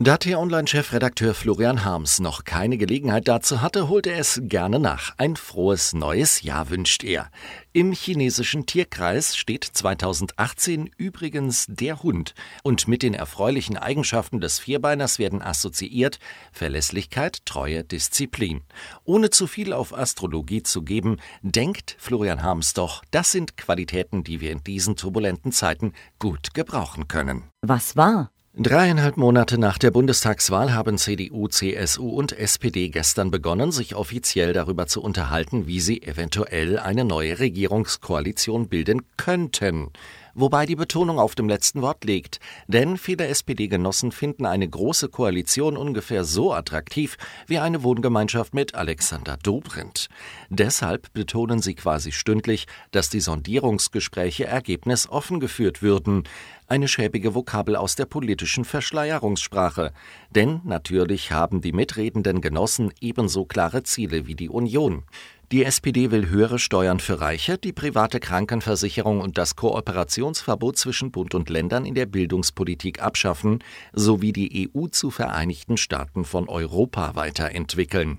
Da T-Online-Chefredakteur Florian Harms noch keine Gelegenheit dazu hatte, holt er es gerne nach. Ein frohes neues Jahr wünscht er. Im chinesischen Tierkreis steht 2018 übrigens der Hund. Und mit den erfreulichen Eigenschaften des Vierbeiners werden assoziiert Verlässlichkeit, Treue, Disziplin. Ohne zu viel auf Astrologie zu geben, denkt Florian Harms doch, das sind Qualitäten, die wir in diesen turbulenten Zeiten gut gebrauchen können. Was war? Dreieinhalb Monate nach der Bundestagswahl haben CDU, CSU und SPD gestern begonnen, sich offiziell darüber zu unterhalten, wie sie eventuell eine neue Regierungskoalition bilden könnten wobei die Betonung auf dem letzten Wort liegt. Denn viele SPD-Genossen finden eine große Koalition ungefähr so attraktiv wie eine Wohngemeinschaft mit Alexander Dobrindt. Deshalb betonen sie quasi stündlich, dass die Sondierungsgespräche ergebnisoffen geführt würden. Eine schäbige Vokabel aus der politischen Verschleierungssprache. Denn natürlich haben die mitredenden Genossen ebenso klare Ziele wie die Union. Die SPD will höhere Steuern für Reiche, die private Krankenversicherung und das Kooperationsverbot zwischen Bund und Ländern in der Bildungspolitik abschaffen, sowie die EU zu Vereinigten Staaten von Europa weiterentwickeln.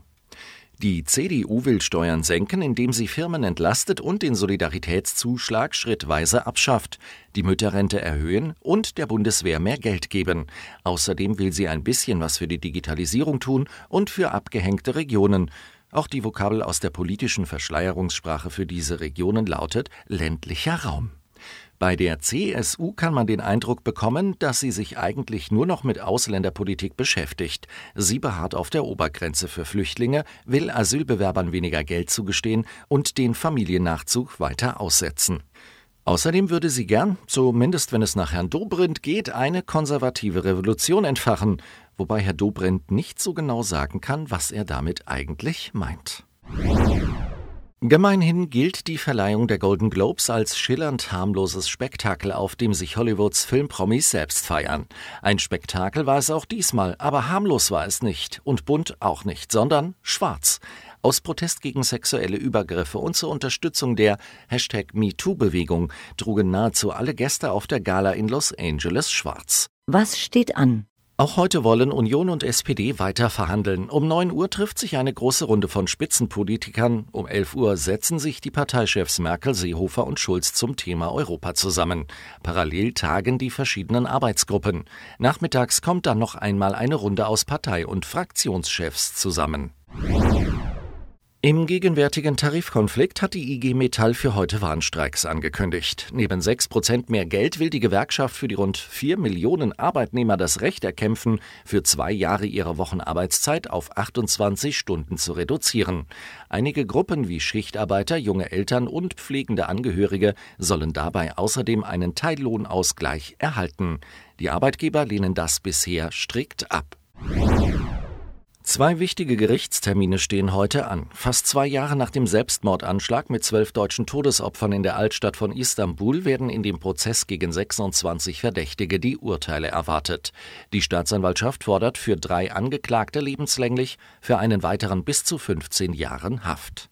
Die CDU will Steuern senken, indem sie Firmen entlastet und den Solidaritätszuschlag schrittweise abschafft, die Mütterrente erhöhen und der Bundeswehr mehr Geld geben. Außerdem will sie ein bisschen was für die Digitalisierung tun und für abgehängte Regionen. Auch die Vokabel aus der politischen Verschleierungssprache für diese Regionen lautet ländlicher Raum. Bei der CSU kann man den Eindruck bekommen, dass sie sich eigentlich nur noch mit Ausländerpolitik beschäftigt. Sie beharrt auf der Obergrenze für Flüchtlinge, will Asylbewerbern weniger Geld zugestehen und den Familiennachzug weiter aussetzen. Außerdem würde sie gern, zumindest wenn es nach Herrn Dobrindt geht, eine konservative Revolution entfachen, wobei Herr Dobrindt nicht so genau sagen kann, was er damit eigentlich meint. Gemeinhin gilt die Verleihung der Golden Globes als schillernd harmloses Spektakel, auf dem sich Hollywoods Filmpromis selbst feiern. Ein Spektakel war es auch diesmal, aber harmlos war es nicht und bunt auch nicht, sondern schwarz. Aus Protest gegen sexuelle Übergriffe und zur Unterstützung der Hashtag MeToo-Bewegung trugen nahezu alle Gäste auf der Gala in Los Angeles schwarz. Was steht an? Auch heute wollen Union und SPD weiter verhandeln. Um 9 Uhr trifft sich eine große Runde von Spitzenpolitikern. Um 11 Uhr setzen sich die Parteichefs Merkel, Seehofer und Schulz zum Thema Europa zusammen. Parallel tagen die verschiedenen Arbeitsgruppen. Nachmittags kommt dann noch einmal eine Runde aus Partei- und Fraktionschefs zusammen. Im gegenwärtigen Tarifkonflikt hat die IG Metall für heute Warnstreiks angekündigt. Neben 6 Prozent mehr Geld will die Gewerkschaft für die rund 4 Millionen Arbeitnehmer das Recht erkämpfen, für zwei Jahre ihre Wochenarbeitszeit auf 28 Stunden zu reduzieren. Einige Gruppen wie Schichtarbeiter, junge Eltern und pflegende Angehörige sollen dabei außerdem einen Teillohnausgleich erhalten. Die Arbeitgeber lehnen das bisher strikt ab. Zwei wichtige Gerichtstermine stehen heute an. Fast zwei Jahre nach dem Selbstmordanschlag mit zwölf deutschen Todesopfern in der Altstadt von Istanbul werden in dem Prozess gegen 26 Verdächtige die Urteile erwartet. Die Staatsanwaltschaft fordert für drei Angeklagte lebenslänglich, für einen weiteren bis zu 15 Jahren Haft.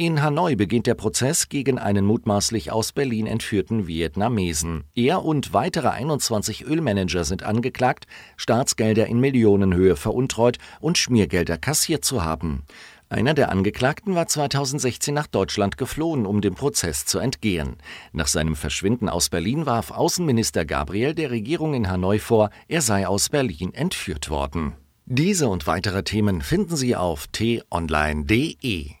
In Hanoi beginnt der Prozess gegen einen mutmaßlich aus Berlin entführten Vietnamesen. Er und weitere 21 Ölmanager sind angeklagt, Staatsgelder in Millionenhöhe veruntreut und Schmiergelder kassiert zu haben. Einer der Angeklagten war 2016 nach Deutschland geflohen, um dem Prozess zu entgehen. Nach seinem Verschwinden aus Berlin warf Außenminister Gabriel der Regierung in Hanoi vor, er sei aus Berlin entführt worden. Diese und weitere Themen finden Sie auf t-online.de.